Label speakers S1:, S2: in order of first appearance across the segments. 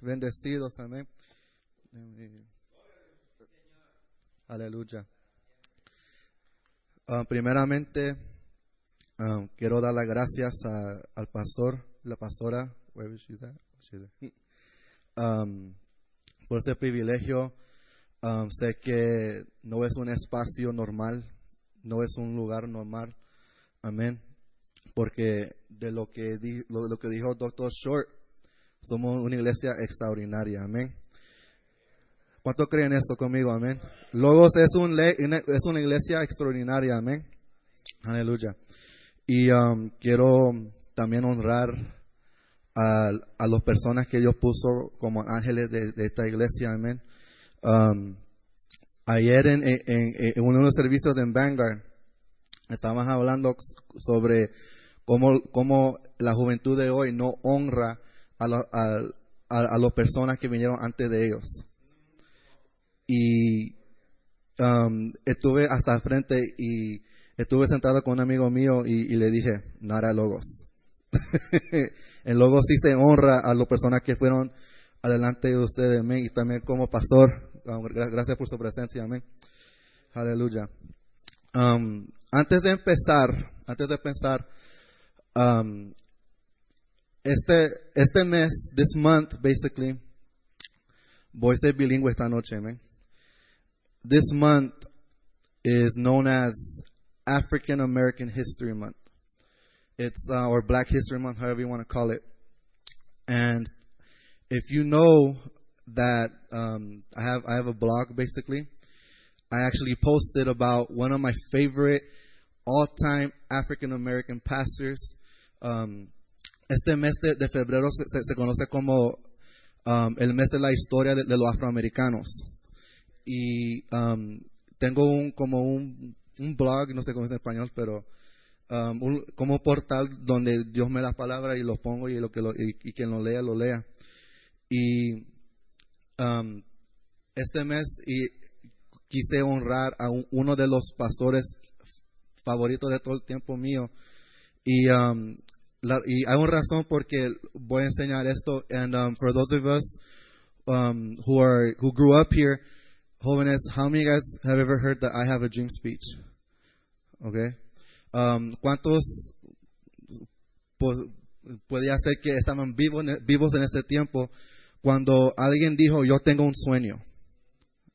S1: Bendecidos, amén. Aleluya. Ah, primeramente, ah, quiero dar las gracias al pastor, la pastora. Um, por ese privilegio. Sé que no es un espacio normal, no es un lugar normal. Amén. Porque de lo que, di- lo, lo que dijo Doctor Short, somos una iglesia extraordinaria. Amén. ¿Cuántos creen esto conmigo? Amén. Logos es, una- es una iglesia extraordinaria. Amén. Aleluya. Y um, quiero también honrar a, a las personas que Dios puso como ángeles de, esta iglesia. Amén. Um, ayer en, en- en- en uno de los servicios de Vanguard, estábamos hablando sobre cómo la juventud de hoy no honra a, la- a, a- a las personas que vinieron antes de ellos. Y um, estuve hasta el frente y estuve sentado con un amigo mío y, le dije, Nara Logos. en Logos sí se honra a las personas que fueron adelante de ustedes, amén. Y también como pastor, um, gra- gracias por su presencia, amén. Aleluya. Um, antes de empezar, antes de pensar, um, este, este mes, this month, basically, voy a ser bilingüe esta noche, amén. This month is known as African American History Month. It's uh, or Black History Month, however you want to call it. And if you know that um, I have I have a blog basically, I actually posted about one of my favorite all-time African American pastors. Um, este mes de, de febrero se, se- se conoce como um, el mes de la historia de, de los afroamericanos. Y um, tengo un como un, un blog, no sé cómo es en español, pero um, un- como un portal donde Dios me da palabras y los pongo y lo que lo, y, y quien lo lea lo lea. Y um, este mes y quise honrar a un- uno de los pastores favoritos de todo el tiempo mío y um, la- y hay una razón porque voy a enseñar esto and um, for those of us um, who are who grew up here jóvenes how many of you guys have ever heard that I have a dream speech okay um, cuántos podía ser que estaban vivos vivos en este tiempo cuando alguien dijo yo tengo un sueño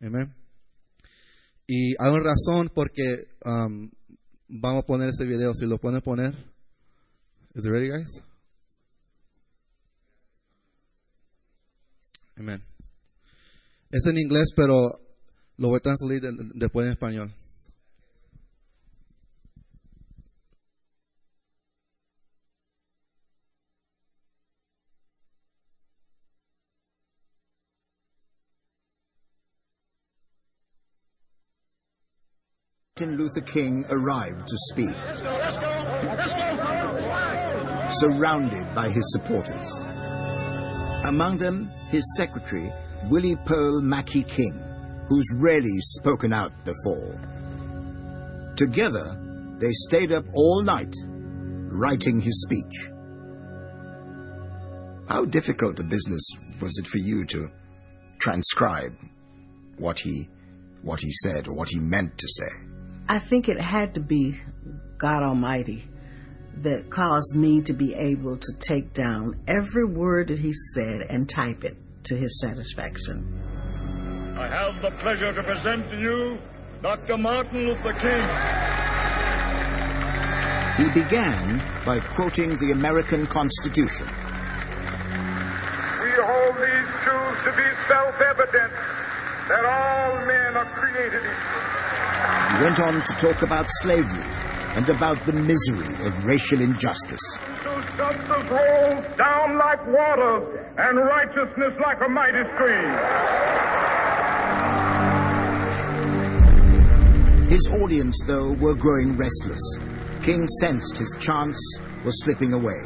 S1: Amén. Y hay una razón porque um, vamos a poner ese video. Si lo pueden poner. Is it ready, guys? Amén. Es en inglés, pero lo voy a translate de- después en español.
S2: Martin Luther King arrived to speak, surrounded by his supporters. Among them, his secretary, Willie Pearl Mackey King, who's rarely spoken out before. Together, they stayed up all night writing his speech.
S3: How difficult a business was it for you to transcribe what he what he said or what he meant to say?
S4: I think it had to be God Almighty that caused me to be able to take down every word that He said and type it to His satisfaction.
S5: I have the pleasure to present to you Dr. Martin Luther King.
S2: He began by quoting the American Constitution.
S5: We hold these truths to be self-evident that all men are created equal.
S2: He went on to talk about slavery and about the misery of racial injustice.
S5: So justice rolls down like water and righteousness like a mighty stream.
S2: His audience, though, were growing restless. King sensed his chance was slipping away.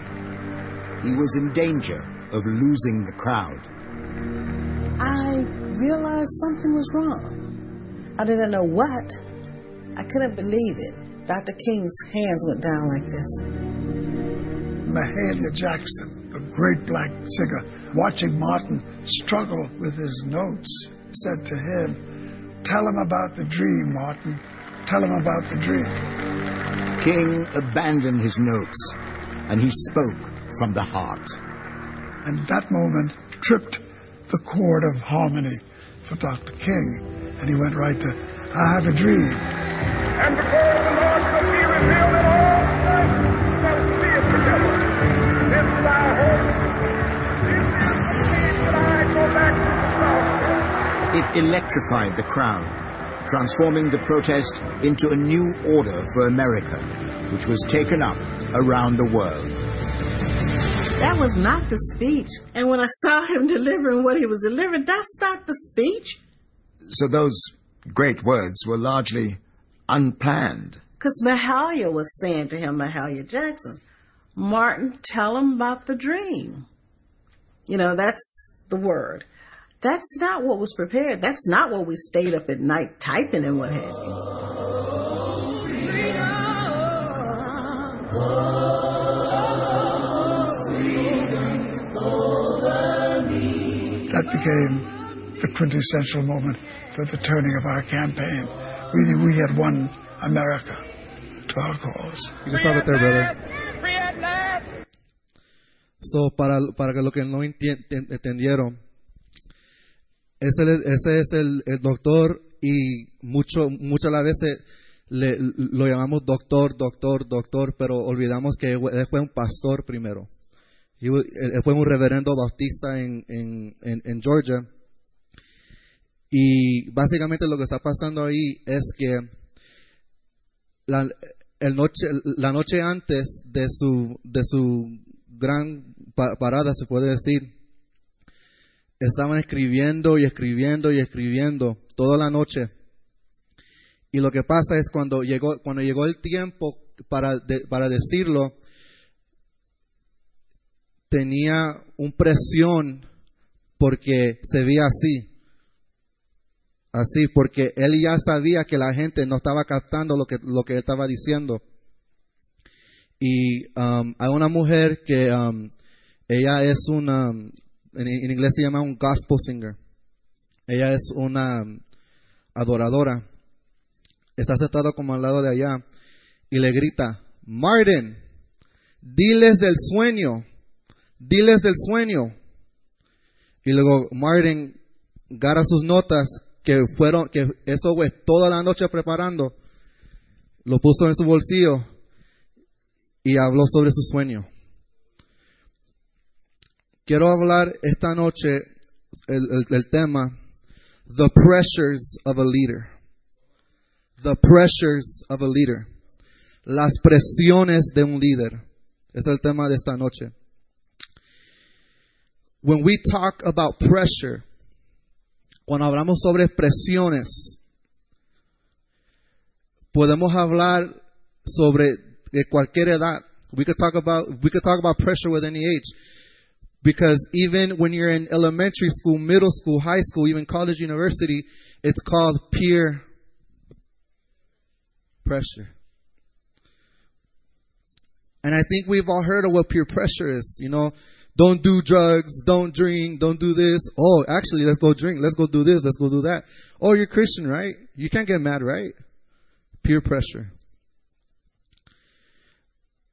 S2: He was in danger of losing the crowd.
S4: I realized something was wrong. I didn't know what. I couldn't believe it. Dr. King's hands went down like this.
S6: Mahalia Jackson a great black singer, watching Martin struggle with his notes, said to him, Tell him about the dream, Martin. Tell him about the dream.
S2: King abandoned his notes and he spoke from the heart.
S6: And that moment tripped the chord of harmony for Dr. King. And he went right to, I have a dream.
S5: It together. This is our hope. This is the need that I go back to the South.
S2: It electrified the crowd, transforming the protest into a new order for America, which was taken up around the world.
S4: That was not the speech. And when I saw him delivering what he was delivering, that's not the speech.
S3: So those great words were largely unplanned.
S4: Because Mahalia was saying to him, Mahalia Jackson, Martin, tell him about the dream. You know, that's the word. That's not what was prepared. That's not what we stayed up at night typing and what have you.
S6: That became the quintessential moment for the turning of our campaign. We we had won America to our cause.
S1: You can stop it there, brother. So, para, para que lo que no entendieron, ese, ese es el, el doctor y mucho, muchas las veces le- lo llamamos doctor, doctor, doctor, pero olvidamos que él fue un pastor primero. Él fue un reverendo bautista en, en, en, en Georgia. Y básicamente lo que está pasando ahí es que la, la noche antes de su, de su gran pa- parada, se puede decir, estaban escribiendo y escribiendo y escribiendo toda la noche. Y lo que pasa es cuando llegó, cuando llegó el tiempo para, de- para decirlo, tenía un presión porque se veía así. Así, porque él ya sabía que la gente no estaba captando lo que, lo que él estaba diciendo. Y um, hay una mujer que um, ella es una, en, inglés se llama un gospel singer. Ella es una um, adoradora. Está sentada como al lado de allá y le grita, Martin, diles del sueño, diles del sueño. Y luego Martin agarra sus notas que fueron, que toda la noche preparando, lo puso en su bolsillo y habló sobre su sueño. Quiero hablar esta noche el tema The Pressures of a Leader. The Pressures of a Leader. Las presiones de un líder. Es el tema de esta noche. When we talk about pressure, cuando hablamos sobre presiones, podemos hablar sobre de cualquier edad. We could talk about we could talk about pressure with any age. Because even when you're in elementary school, middle school, high school, even college, university, it's called peer pressure. And I think we've all heard of what peer pressure is. You know, don't do drugs, don't drink, don't do this. Oh, actually, let's go drink, let's go do this, let's go do that. Oh, you're Christian, right? You can't get mad, right? Peer pressure.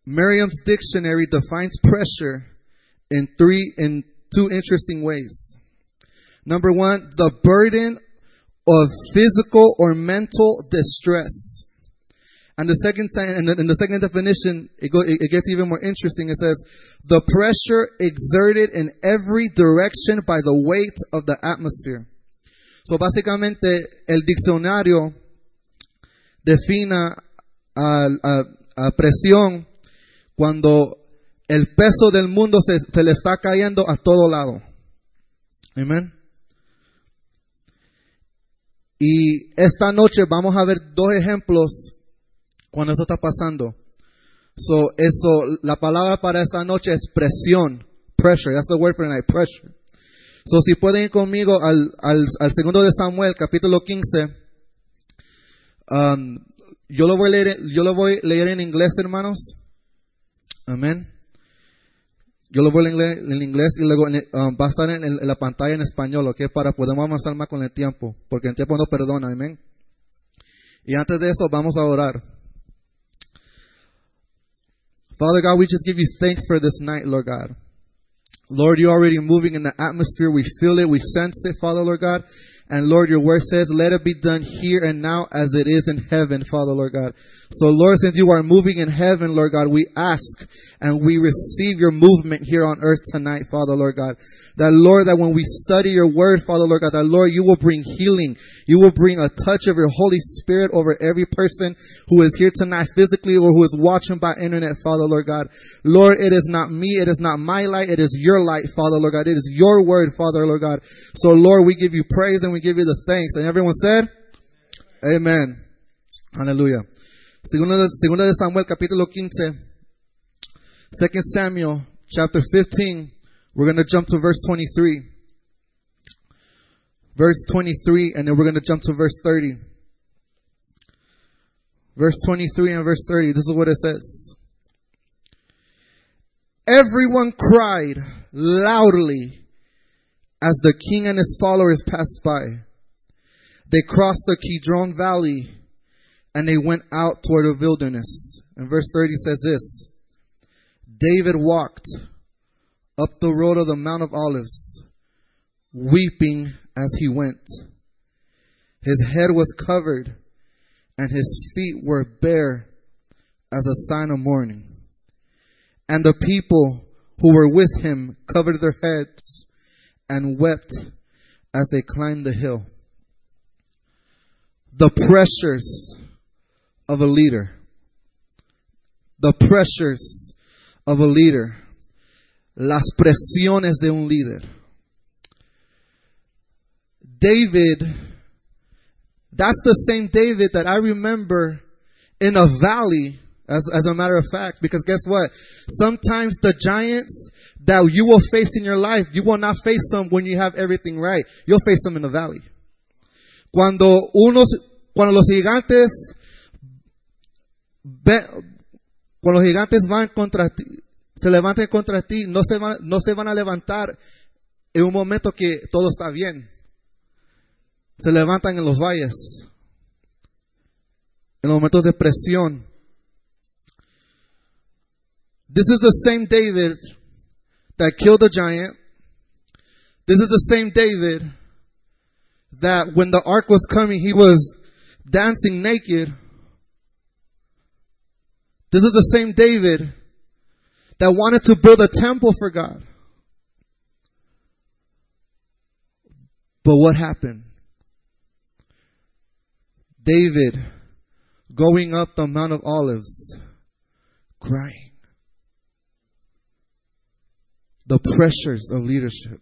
S1: Merriam's dictionary defines pressure in three, in two interesting ways. Number one, the burden of physical or mental distress. And the second time, and the, and the second definition, it, go, it, it gets even more interesting. It says, the pressure exerted in every direction by the weight of the atmosphere. So básicamente, el diccionario defina a, a- a presión cuando el peso del mundo se, se le está cayendo a todo lado. Amén. Y esta noche vamos a ver dos ejemplos cuando eso está pasando. So, eso, la palabra para esta noche es presión. Pressure. That's the word for tonight. Pressure. So, si pueden ir conmigo al, al, al segundo de Samuel, capítulo 15. Um, yo lo voy a leer, yo lo voy a leer en inglés, hermanos. Amén. Yo lo voy a leer en inglés y luego um, va a estar en, en la pantalla en español, ¿ok? Para poder avanzar más con el tiempo, porque el tiempo no perdona, amén. Y antes de eso, vamos a orar. Father God, we just give you thanks for this night, Lord God. Lord, you're already moving in the atmosphere. We feel it. We sense it, Father, Lord God. And Lord, your word says, let it be done here and now as it is in heaven, Father, Lord God. So Lord, since you are moving in heaven, Lord God, we ask and we receive your movement here on earth tonight, Father, Lord God. That Lord, that when we study your word, Father, Lord God, that Lord, you will bring healing. You will bring a touch of your Holy Spirit over every person who is here tonight physically or who is watching by internet, Father, Lord God. Lord, it is not me. It is not my light. It is your light, Father, Lord God. It is your word, Father, Lord God. So Lord, we give you praise and we give you the thanks. And everyone said, Amen. Hallelujah. Segunda de, Samuel, capítulo 15. Second Samuel, chapter 15. We're going to jump to verse 23. Verse 23, and then we're going to jump to verse 30. Verse 23 and verse 30. This is what it says. Everyone cried loudly as the king and his followers passed by. They crossed the Kidron Valley and they went out toward the wilderness. And verse 30 says this David walked up the road of the Mount of Olives, weeping as he went. His head was covered, and his feet were bare as a sign of mourning. And the people who were with him covered their heads and wept as they climbed the hill. The pressures of a leader. The pressures of a leader. Las presiones de un líder. David, that's the same David that I remember in a valley, as, as a matter of fact, because guess what? Sometimes the giants that you will face in your life, you will not face them when you have everything right. You'll face them in the valley. Cuando unos, cuando los gigantes, cuando los gigantes van contra ti, se levanten contra ti, no se van, no se van a levantar en un momento que todo está bien. Se levantan en los valles, en los momentos de presión. This is the same David that killed the giant. This is the same David that when the ark was coming, he was dancing naked. This is the same David that wanted to build a temple for God. But what happened? David going up the Mount of Olives, crying. The pressures of leadership.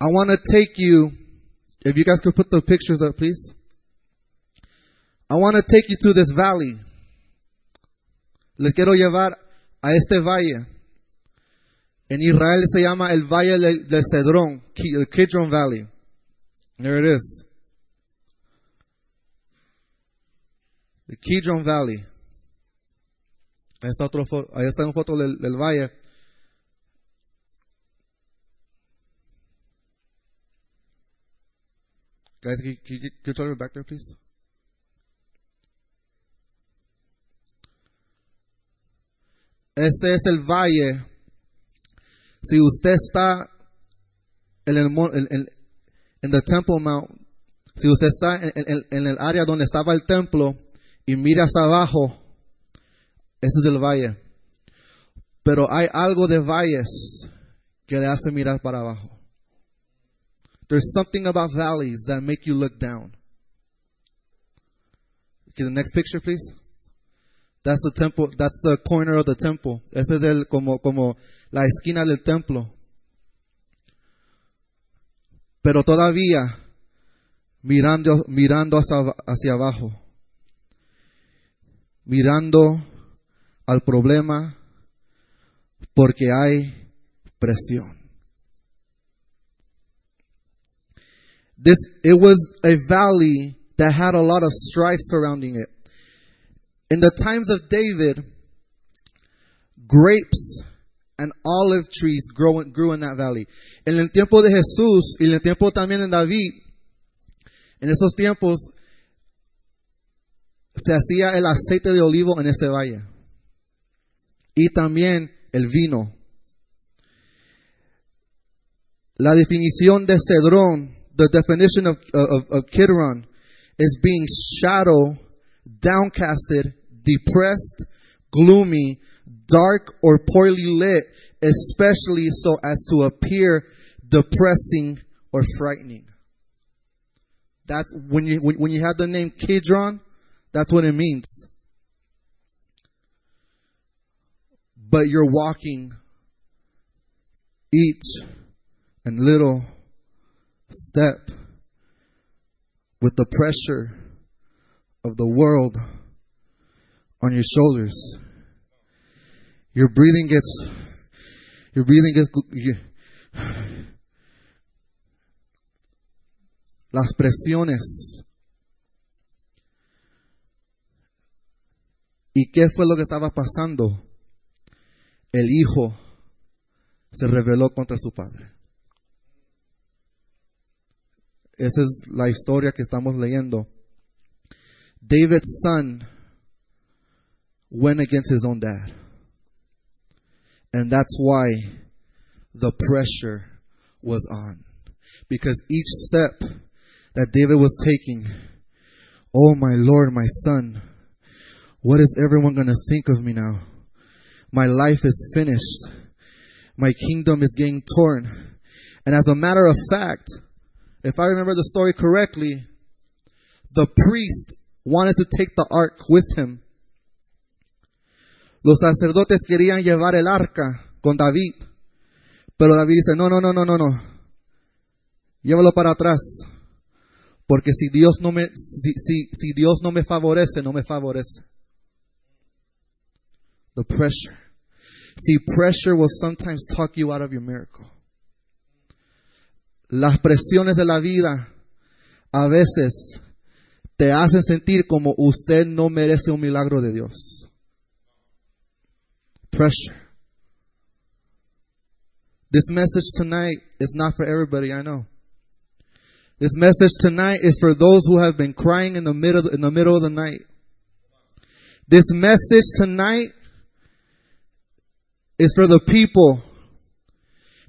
S1: I want to take you, if you guys could put the pictures up, please. I want to take you to this valley. Les quiero llevar a este valle. En Israel se llama el Valle del, del Cedrón, el Kidron Valley. There it is. The Kidron Valley. Ahí está, otro ahí está una foto del, valle. Guys, can you, can you, back there, please? Ese es el valle. Si usted está en el, en, en- en the Temple Mount, si usted está en el área donde estaba el templo y mira hasta abajo, ese es el valle. Pero hay algo de valles que le hace mirar para abajo. There's something about valleys that make you look down. Okay, the next picture, please. That's the temple. That's the corner of the temple. Ese es el como como la esquina del templo. Pero todavía mirando mirando hacia, hacia abajo, mirando al problema, porque hay presión. This it was a valley that had a lot of strife surrounding it. In the times of David, grapes and olive trees grow, grew in that valley. En el tiempo de Jesús y en el tiempo también de David, en esos tiempos se hacía el aceite de olivo en ese valle. Y también el vino. La definición de Cedrón, the definition of, of, of Kidron, is being shadow, downcasted, depressed, gloomy, dark, or poorly lit, especially so as to appear depressing or frightening. That's when you when, when you have the name Kidron, that's what it means. But you're walking each and little step with the pressure of the world on your shoulders. Your breathing gets, your breathing gets, las presiones. ¿Y qué fue lo que estaba pasando? El hijo se rebeló contra su padre. Esa es la historia que estamos leyendo. David's son went against his own dad. And that's why the pressure was on. Because each step that David was taking, oh my Lord, my son, what is everyone going to think of me now? My life is finished. My kingdom is getting torn. And as a matter of fact, if I remember the story correctly, the priest wanted to take the ark with him. Los sacerdotes querían llevar el arca con David. Pero David dice, no, no, no, no, no, no. Llévalo para atrás. Porque si Dios no me, si, si, si Dios no me favorece, no me favorece. The pressure. See, pressure will sometimes talk you out of your miracle. Las presiones de la vida a veces te hacen sentir como usted no merece un milagro de Dios. Pressure. This message tonight is not for everybody, I know. This message tonight is for those who have been crying in the middle in the middle of the night. This message tonight is for the people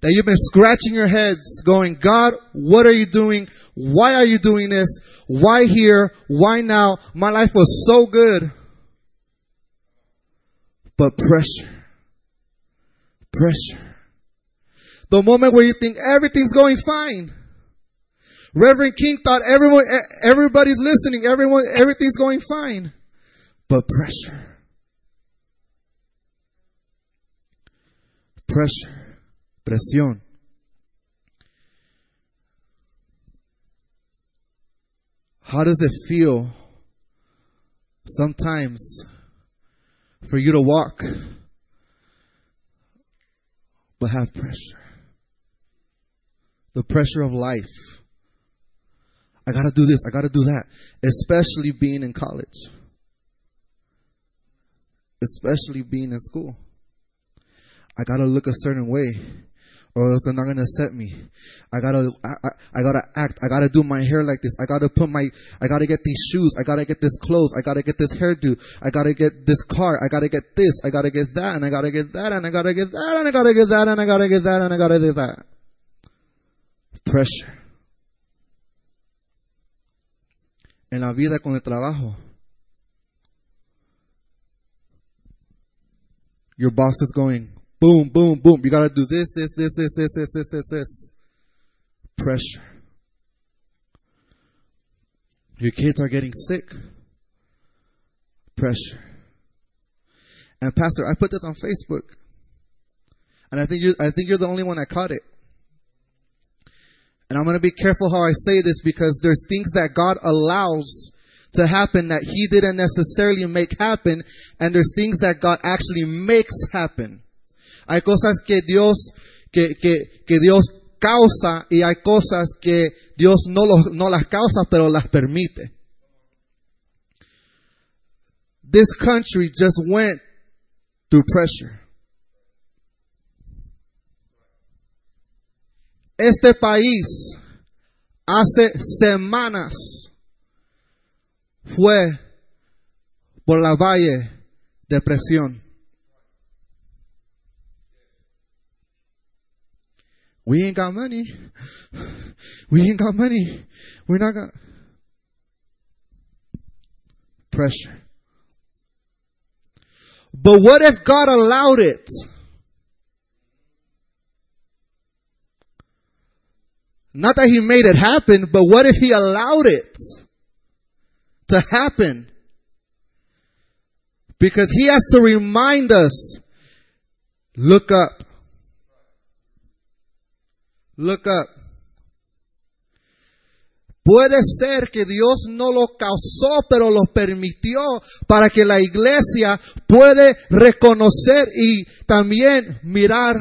S1: that you've been scratching your heads going, God, what are you doing? Why are you doing this? Why here? Why now? My life was so good. But pressure. Pressure. The moment where you think everything's going fine. Reverend King thought everyone, everybody's listening, everyone, everything's going fine. But pressure. Pressure. Presión. How does it feel sometimes for you to walk but have pressure? The pressure of life. I gotta do this, I gotta do that. Especially being in college. Especially being in school. I gotta look a certain way, or else they're not gonna accept me. I gotta, I, I, I gotta act. I gotta do my hair like this. I gotta put my, I gotta get these shoes. I gotta get this clothes. I gotta get this hairdo. I gotta get this car. I gotta get this. I gotta get that, and I gotta get that, and I gotta get that, and I gotta get that, and I gotta get that, and I gotta get that. Pressure. En la vida con el trabajo. Your boss is going, boom, boom, boom. You gotta do this, this, this, this, this, this, this, this, this. Pressure. Your kids are getting sick. Pressure. And Pastor, I put this on Facebook. And I think you I think you're the only one that caught it. And I'm going to be careful how I say this because there's things that God allows to happen that He didn't necessarily make happen, and there's things that God actually makes happen. Hay cosas que Dios, que, que, que Dios causa y hay cosas que Dios no, los, no las causa, pero las permite. This country just went through pressure. Este país hace semanas fue por la valle de presión. We ain't got money. We ain't got money. We're not got pressure. But what if God allowed it? Not that He made it happen, but what if He allowed it to happen? Because He has to remind us, look up. Look up. Puede ser que Dios no lo causó, pero lo permitió para que la iglesia puede reconocer y también mirar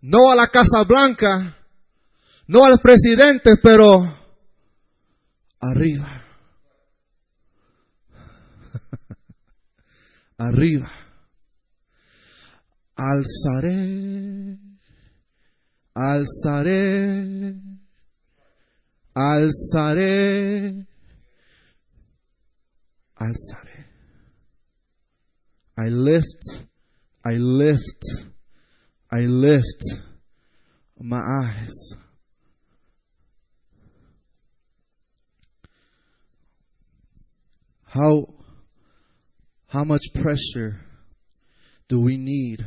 S1: no a la Casa Blanca, no al presidente, pero arriba. arriba. Alzaré, alzaré, alzaré, alzaré. I lift, I lift, I lift my eyes. How, how much pressure do we need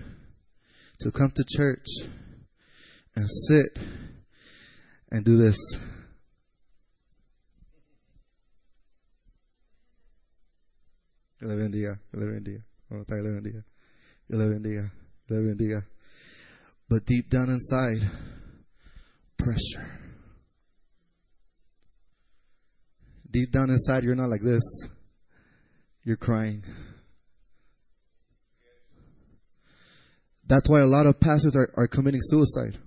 S1: to come to church and sit and do this? But deep down inside, pressure. Deep down inside, you're not like this. You're crying. That's why a lot of pastors are, are committing suicide.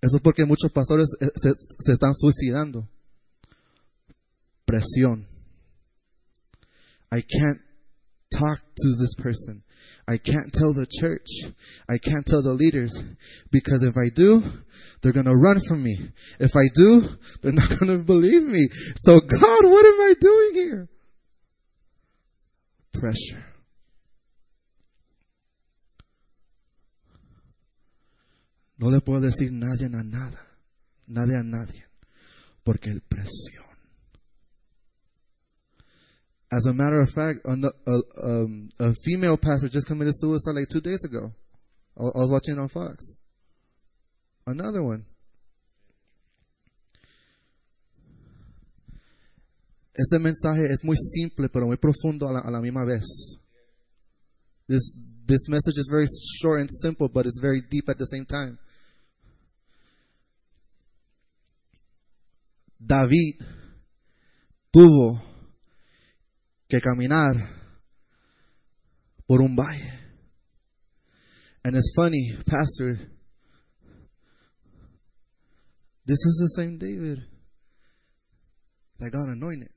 S1: Eso es porque muchos pastores eh, se, se están suicidando. Presión. I can't talk to this person. I can't tell the church. I can't tell the leaders. Because if I do, they're going to run from me. If I do, they're not going to believe me. So God, what am I doing here? Pressure. No le puedo decir nadie a nada. Nadie a nadie. Porque el presión. As a matter of fact, the, uh, um, a female pastor just committed suicide like two days ago. I, was watching on Fox. Another one. Este mensaje es muy simple, pero muy profundo a la, a la misma vez. This, this message is very short and simple, but it's very deep at the same time. David tuvo que caminar por un valle. And it's funny, Pastor, this is the same David that got anointed.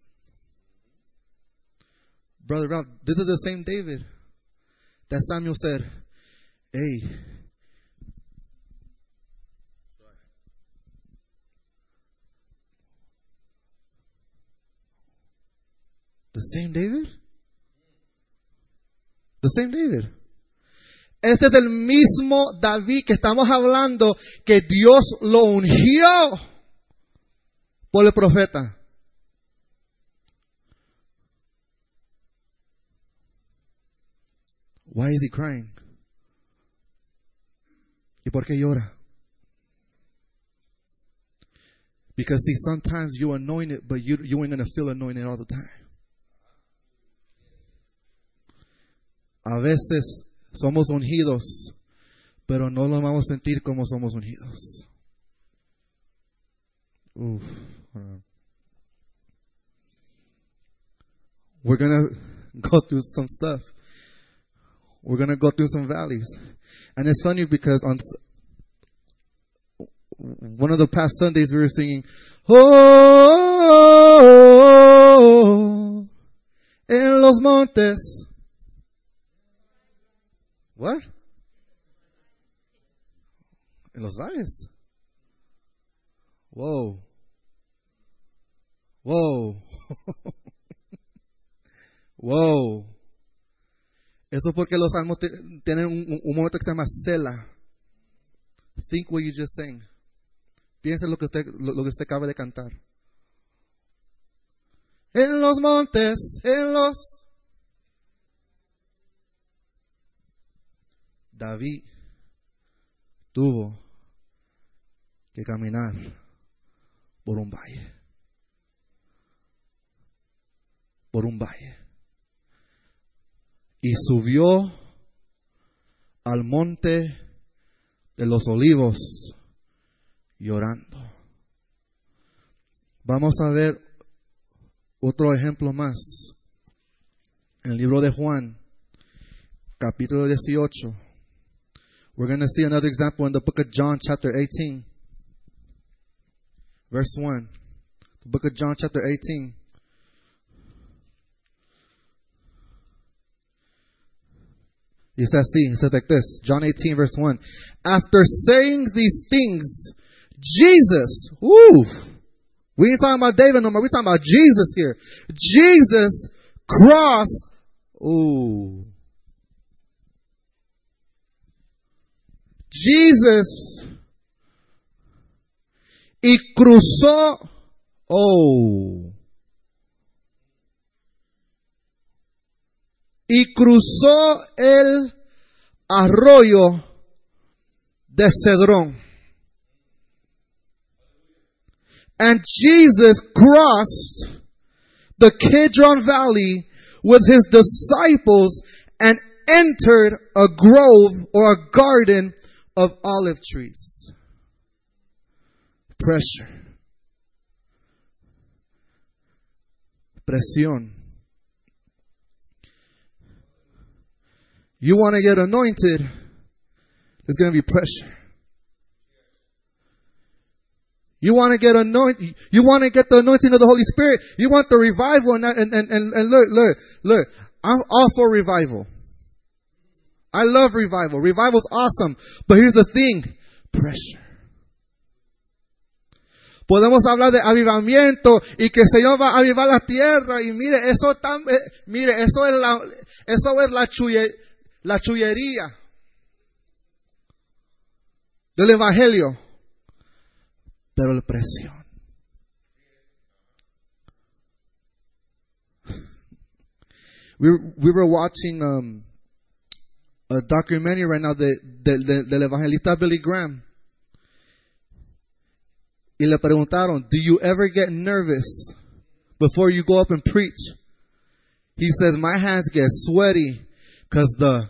S1: Brother Ralph, this is the same David that Samuel said, Hey, the same David? The same David. Este es el mismo David que estamos hablando que Dios lo ungió por el profeta. Why is he crying? ¿Y por qué llora? Because see, sometimes you anoint it, but you, you ain't gonna feel anointed all the time. A veces somos ungidos, pero no lo vamos a sentir como somos ungidos. Uf. We're gonna go through some stuff. We're gonna go through some valleys, and it's funny because on one of the past Sundays we were singing, "Oh, en los montes." What? En los valles. Wow. Wow. wow. Eso es porque los salmos tienen un, momento que se llama Sela. Think what you just sang. Piensa lo que usted, lo, lo que usted acaba de cantar. En los montes, en los... David tuvo que caminar por un valle. Por un valle. Y subió al monte de los olivos llorando. Vamos a ver otro ejemplo más. En el libro de Juan, capítulo 18. We're going to see another example in the book of John, chapter 18, verse 1. The book of John, chapter 18. It says, see, it says like this, John 18, verse 1. After saying these things, Jesus, ooh, we ain't talking about David no more, we're talking about Jesus here. Jesus crossed, ooh, Jesus y cruzó, oh, y cruzó el arroyo de Cedrón. And Jesus crossed the Kidron Valley with his disciples and entered a grove or a garden of olive trees. Pressure. Presión. You want to get anointed, there's going to be pressure. You want to get anointed, you want to get the anointing of the Holy Spirit, you want the revival, and, and, and, and, look, look, look, I'm all for revival. I love revival. Revival's awesome. But here's the thing. Pressure. Podemos hablar de avivamiento y que Señor va a avivar la tierra y mire, eso tan, eh, mire, eso es la, eso es la chuye, la chullería del evangelio. Pero la presión. We, we were watching, um, a documentary right now de, de- de- evangelista Billy Graham. Y le preguntaron, do you ever get nervous before you go up and preach? He says, my hands get sweaty because the,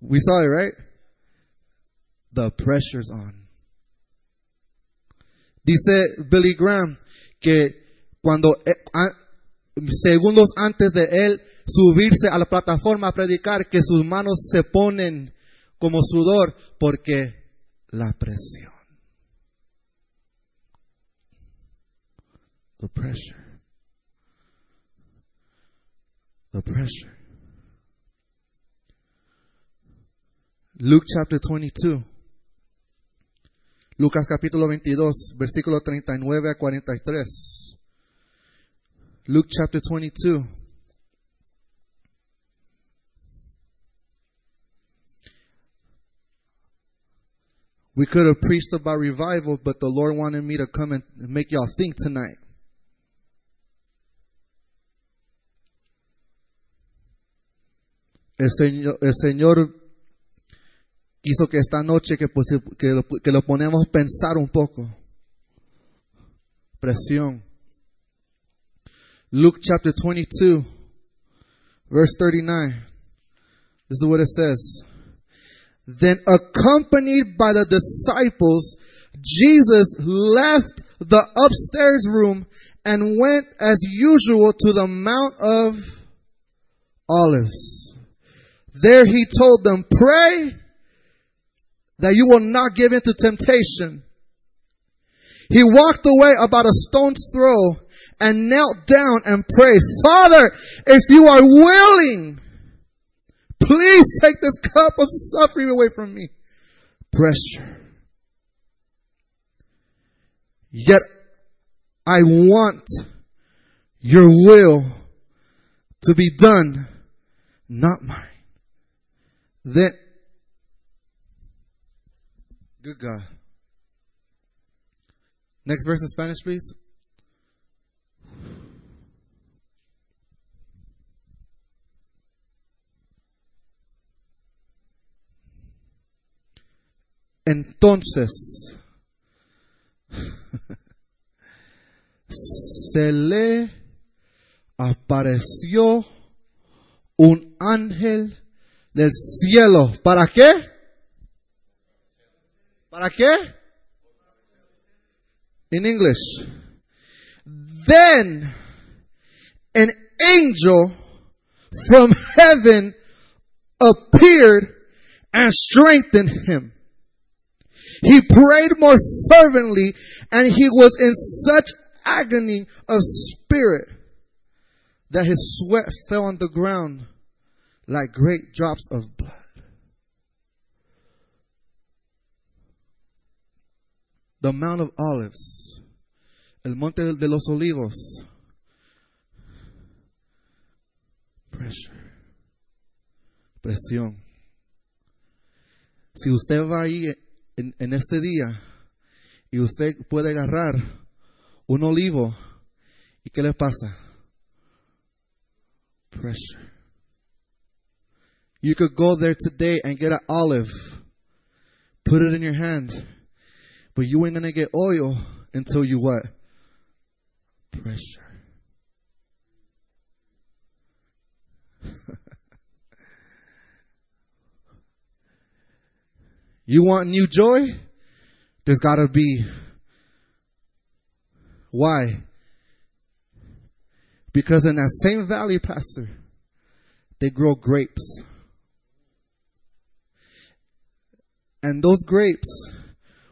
S1: we saw it, right? The pressure's on. Dice Billy Graham que cuando, eh, segundos antes de él subirse a la plataforma a predicar, que sus manos se ponen como sudor porque la presión. The pressure. The pressure. Luke chapter 22. Lucas capítulo 22, versículo 39 a 43. Luke chapter 22. We could have preached about revival, but the Lord wanted me to come and make y'all think tonight. El Señor, el Señor hizo que esta noche que, pues, que, lo, que lo ponemos pensar un poco. Presión. Luke chapter 22, verse 39. This is what it says. Then accompanied by the disciples, Jesus left the upstairs room and went as usual to the Mount of Olives. There he told them, pray that you will not give into temptation. He walked away about a stone's throw and knelt down and prayed, Father, if you are willing, please take this cup of suffering away from me. pressure. Yet I want your will to be done, not mine. Then, good God. Next verse in Spanish, please. Entonces, se le apareció un ángel del cielo. ¿Para qué? ¿Para qué? In English. Then an angel from heaven appeared and strengthened him. He prayed more fervently and he was in such agony of spirit that his sweat fell on the ground like great drops of blood. The Mount of Olives, el Monte de los Olivos. Pressure. Presión. Si usted va ahí en, en este día y usted puede agarrar un olivo, ¿y qué le pasa? Pressure. You could go there today and get an olive, put it in your hand, but you ain't gonna get oil until you what? Pressure. you want new joy? There's gotta be. Why? Because in that same valley, Pastor, they grow grapes. And those grapes,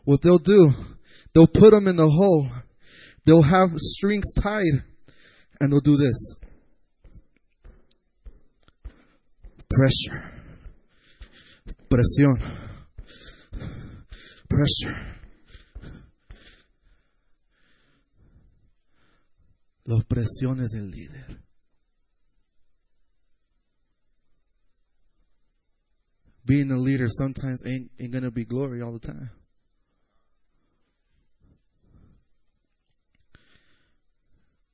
S1: what they'll do, they'll put them in the hole. They'll have strings tied and they'll do this. Pressure. Presión. Pressure. Las presiones del líder. being a leader sometimes ain't, ain't going be glory all the time.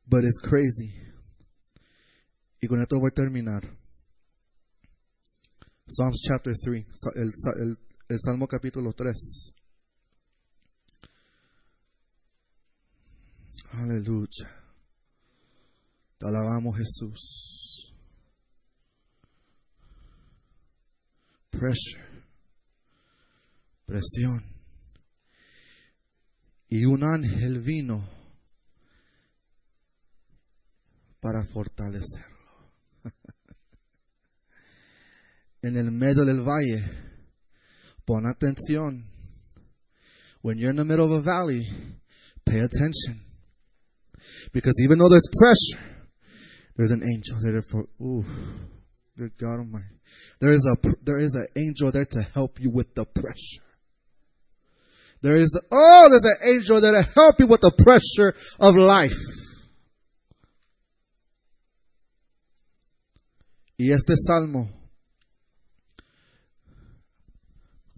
S1: But it's crazy. Y con esto voy a terminar. Psalms chapter 3, el, el, el Salmo capítulo 3. Aleluya. Te alabamos Jesús. Pressure. Presión. Y un ángel vino para fortalecerlo. en el medio del valle, pon atención. When you're in the middle of a valley, pay attention. Because even though there's pressure, there's an angel there for, ooh, good God Almighty. There is a, there is an angel there to help you with the pressure. There is, oh, there's an angel there to help you with the pressure of life. Y este salmo,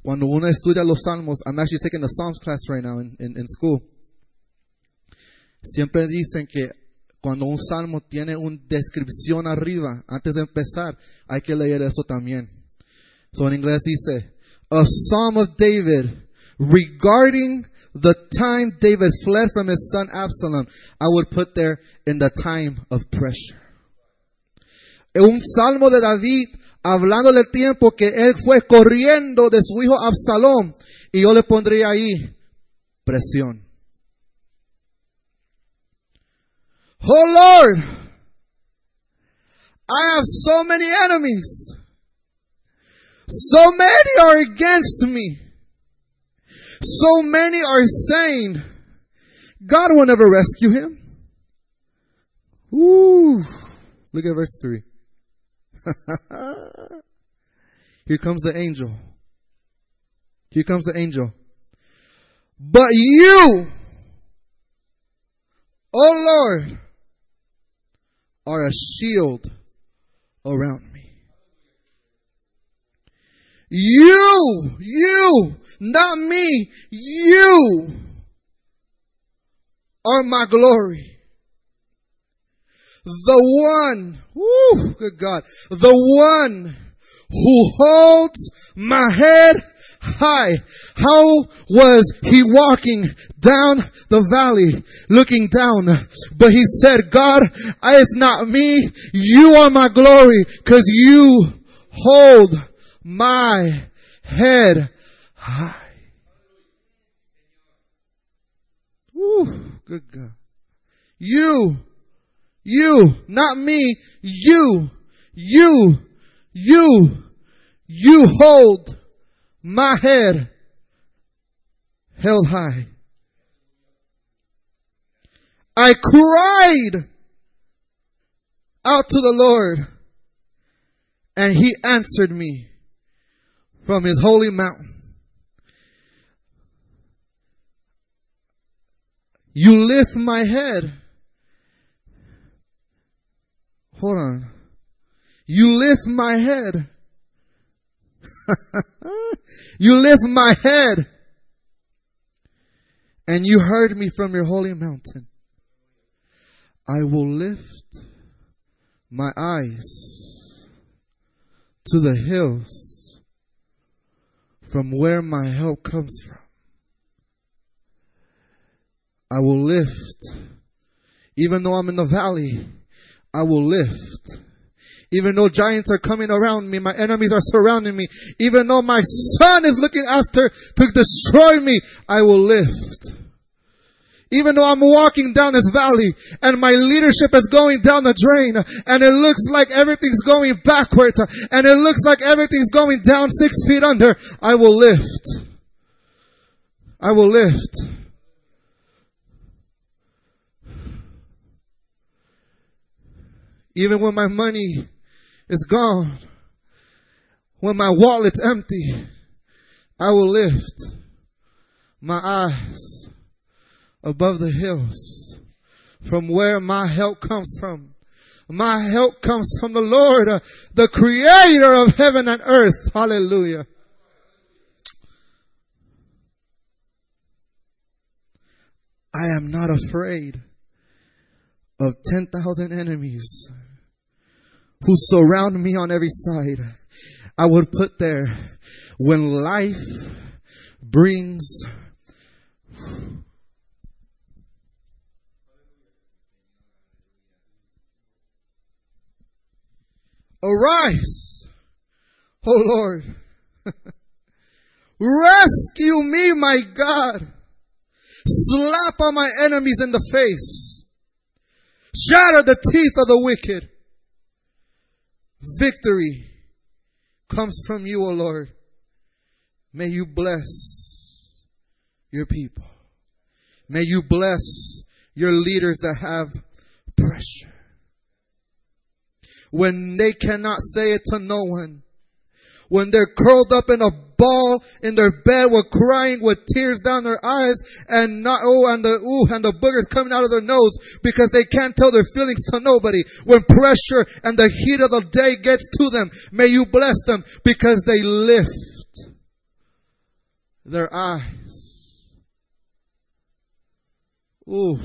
S1: cuando uno estudia los salmos, I'm actually taking the Psalms class right now in, in, in school. Siempre dicen que cuando un salmo tiene una descripción arriba, antes de empezar, hay que leer esto también. So en inglés dice, a psalm of David regarding the time David fled from his son Absalom. I would put there in the time of pressure. Un salmo de David hablando del tiempo que él fue corriendo de su hijo Absalom. Y yo le pondría ahí presión. Oh Lord, I have so many enemies. So many are against me. So many are saying, God will never rescue him. Ooh, look at verse 3. Here comes the angel. Here comes the angel. But you, oh Lord, are a shield around me. You, you, not me, you are my glory. The one, woo, good God, the one who holds my head high. How was he walking down the valley looking down? But he said, God, it's not me. You are my glory because you hold my head high. Woo, good God. You, you, not me, you, you, you, you hold my head held high. I cried out to the Lord and he answered me from his holy mountain. You lift my head. Hold on. You lift my head. you lift my head. And you heard me from your holy mountain. I will lift my eyes to the hills from where my help comes from. I will lift. Even though I'm in the valley, I will lift. Even though giants are coming around me, my enemies are surrounding me, even though my son is looking after to destroy me, I will lift. Even though I'm walking down this valley and my leadership is going down the drain and it looks like everything's going backwards and it looks like everything's going down six feet under, I will lift. I will lift. Even when my money is gone, when my wallet's empty, I will lift my eyes above the hills from where my help comes from. My help comes from the Lord, uh, the creator of heaven and earth. Hallelujah. I am not afraid of 10,000 enemies who surround me on every side. I would put there when life brings Arise, O Lord. Rescue me, my God. Slap on my enemies in the face. Shatter the teeth of the wicked. Victory comes from you, O Lord. May you bless your people. May you bless your leaders that have pressure. When they cannot say it to no one. When they're curled up in a ball in their bed with crying with tears down their eyes and not, oh, and the, ooh, and the boogers coming out of their nose because they can't tell their feelings to nobody. When pressure and the heat of the day gets to them, may you bless them because they lift their eyes. Ooh.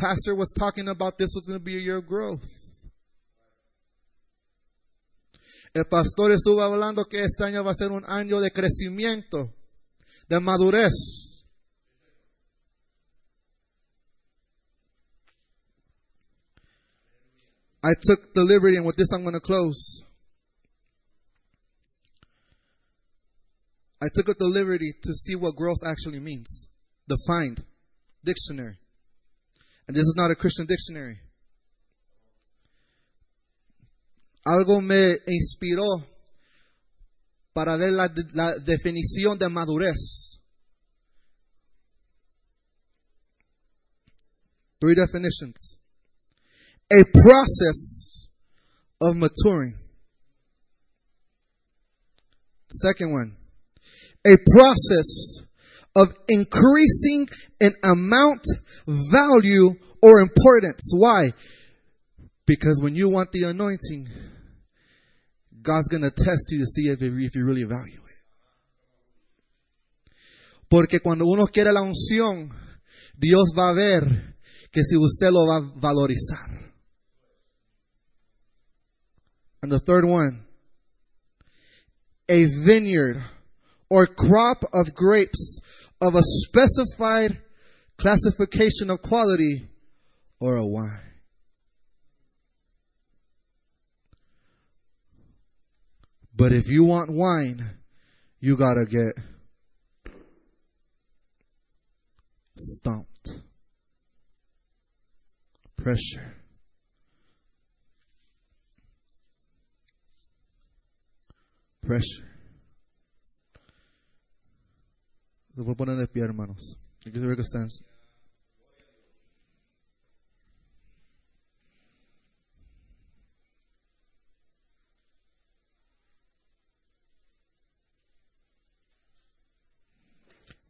S1: Pastor was talking about this was going to be a year of growth. El pastor estuvo hablando que este año va a ser un año de crecimiento, de madurez. I took the liberty, and with this I'm going to close. I took up the liberty to see what growth actually means. Defined. Dictionary. And this is not a Christian dictionary. Algo me inspiró para ver la, la definición de madurez. Three definitions. A process of maturing. Second one. A process of increasing in amount, value, or importance. Why? Because when you want the anointing, God's going to test you to see if, if you really value it. Porque cuando uno quiere la unción, Dios va a ver que si usted lo va a valorizar. And the third one, a vineyard or crop of grapes of a specified classification of quality or a wine. But if you want wine, you gotta get stomped. Pressure. Pressure. Se puede poner de pie, hermanos. Que están.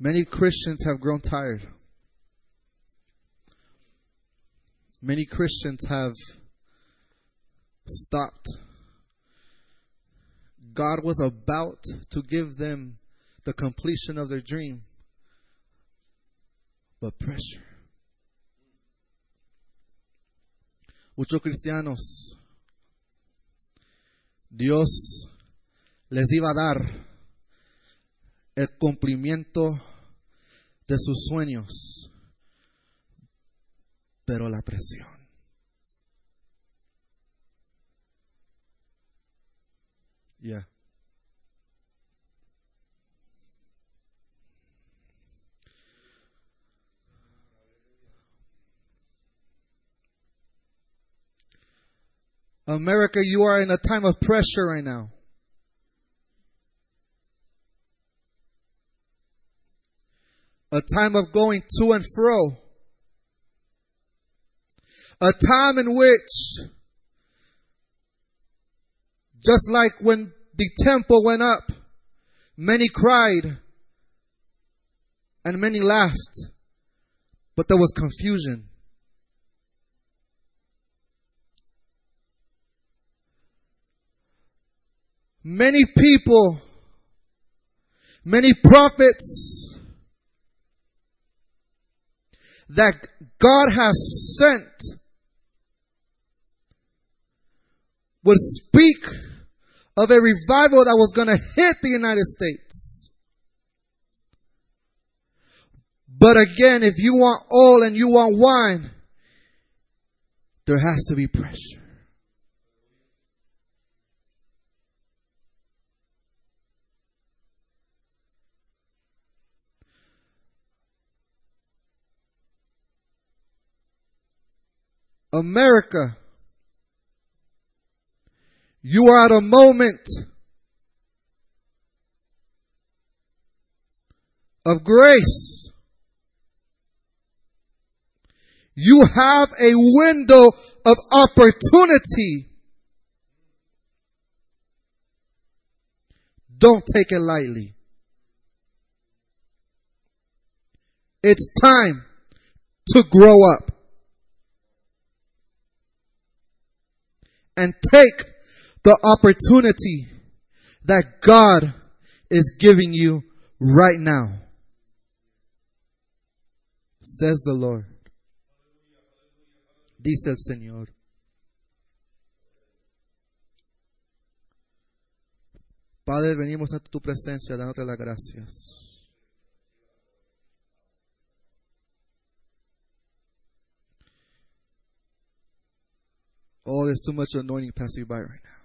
S1: Many Christians have grown tired. Many Christians have stopped. God was about to give them the completion of their dream, but pressure. Muchos cristianos, Dios les iba a dar el cumplimiento de sus sueños, pero la presión. Yeah. America, you are in a time of pressure right now. A time of going to and fro. A time in which, just like when the temple went up, many cried and many laughed, but there was confusion. Many people, many prophets that God has sent would speak of a revival that was going to hit the United States. But again, if you want oil and you want wine, there has to be pressure. America, you are at a moment of grace. You have a window of opportunity. Don't take it lightly. It's time to grow up. And take the opportunity that God is giving you right now. Says the Lord. Dice el Señor. Padre, venimos ante tu presencia dándote las gracias. Oh, there's too much anointing passing by right now.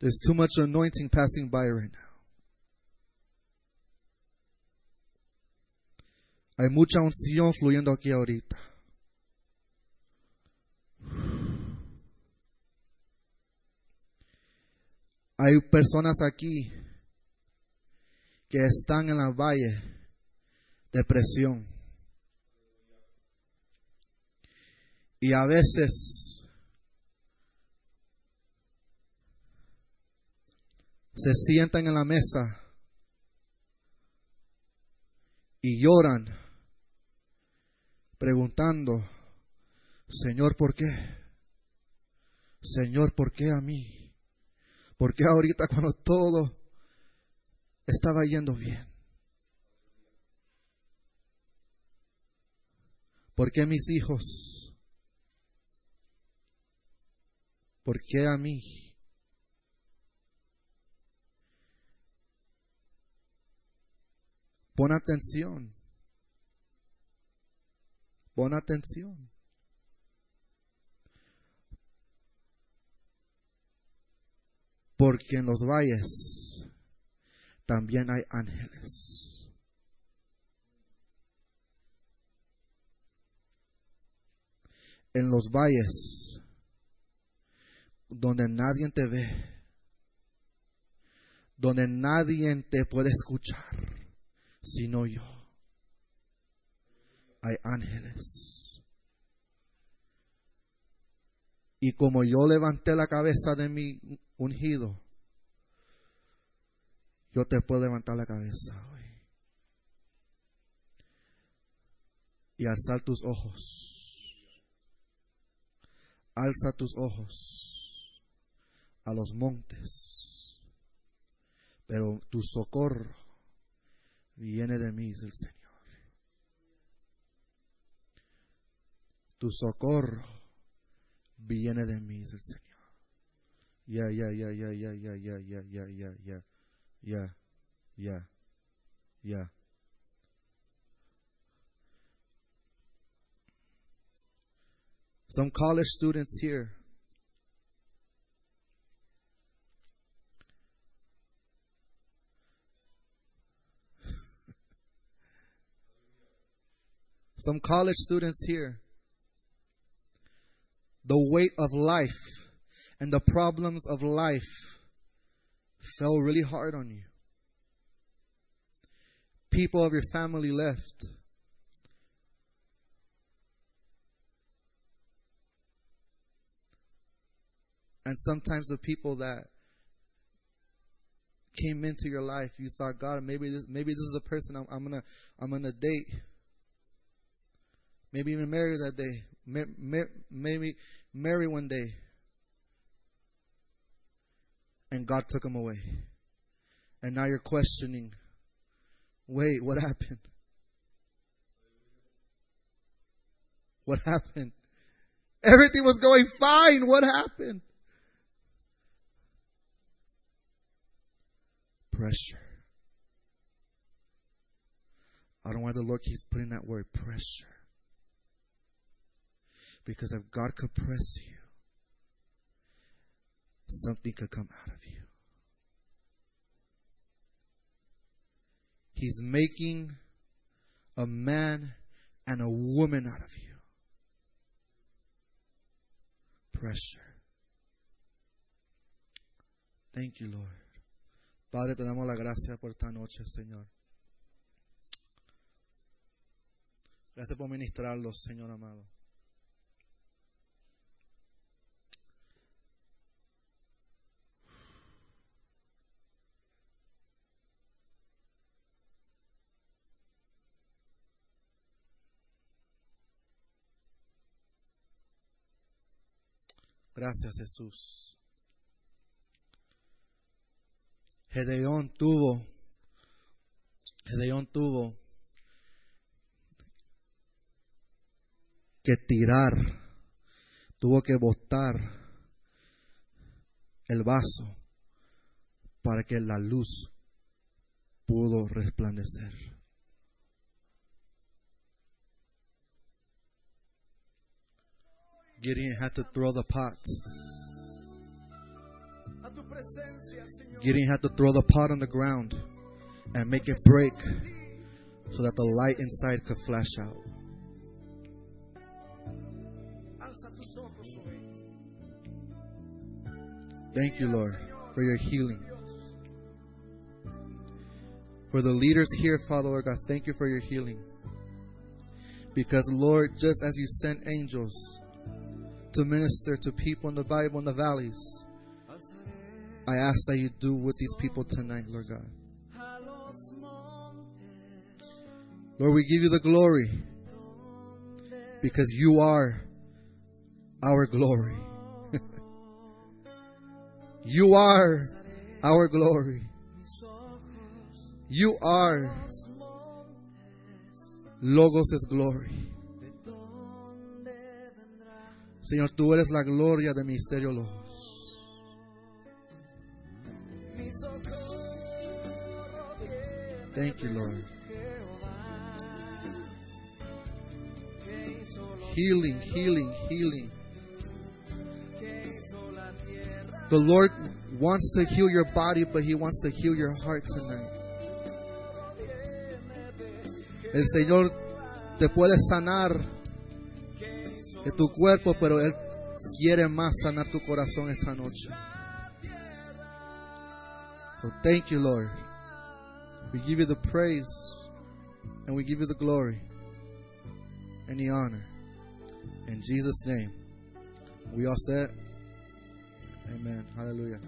S1: There's too much anointing passing by right now. Hay mucha unción fluyendo aquí ahorita. Hay personas aquí que están en la valle de presión. Y a veces se sientan en la mesa y lloran preguntando, Señor, ¿por qué? Señor, ¿por qué a mí? ¿Por qué ahorita cuando todo estaba yendo bien? ¿Por qué mis hijos? ¿Por qué a mí? Pon atención. Pon atención. Porque en los valles también hay ángeles. En los valles donde nadie te ve, donde nadie te puede escuchar, sino yo. Hay ángeles. Y como yo levanté la cabeza de mi ungido, yo te puedo levantar la cabeza hoy. Y alzar tus ojos. Alza tus ojos a los montes. Pero tu socorro viene de mí, dice el Señor. Tu socorro viene de mí, dice el Señor. Ya, ya, ya, ya, ya, ya, ya, ya, ya, ya, ya, ya, ya, ya. Some college students here some college students here, the weight of life and the problems of life fell really hard on you. People of your family left. And sometimes the people that came into your life, you thought, God, maybe this, maybe this is a person I'm, I'm gonna I'm gonna date. Maybe even marry that day. Maybe marry one day. And God took him away. And now you're questioning wait, what happened? What happened? Everything was going fine. What happened? Pressure. I don't why the Lord keeps putting that word pressure. Because if God could press you, something could come out of you. He's making a man and a woman out of you. Pressure. Thank you, Lord. Padre, te damos la gracia por esta noche, Señor. Gracias por ministrarlos, Señor amado. Gracias, Jesús. Gedeón tuvo, Gedeón tuvo que tirar, tuvo que botar el vaso para que la luz pudo resplandecer. Gideon had to throw the pot. Gideon had to throw the pot on the ground and make it break so that the light inside could flash out. Thank you, Lord, for your healing. For the leaders here, Father, Lord God, thank you for your healing. Because, Lord, just as you sent angels to minister to people in the Bible in the valleys, I ask that you do with these people tonight, Lord God. Lord, we give you the glory because you are our glory. you are our glory. You are Logos glory. Señor, tú eres la gloria del ministerio Logos. Thank you, Lord. Healing, healing, healing. The Lord wants to heal your body, but He wants to heal your heart tonight. El Señor te puede sanar de tu cuerpo, pero Él quiere más sanar tu corazón esta noche. So thank you, Lord. We give you the praise and we give you the glory and the honor. In Jesus' name. We all said, Amen. Hallelujah.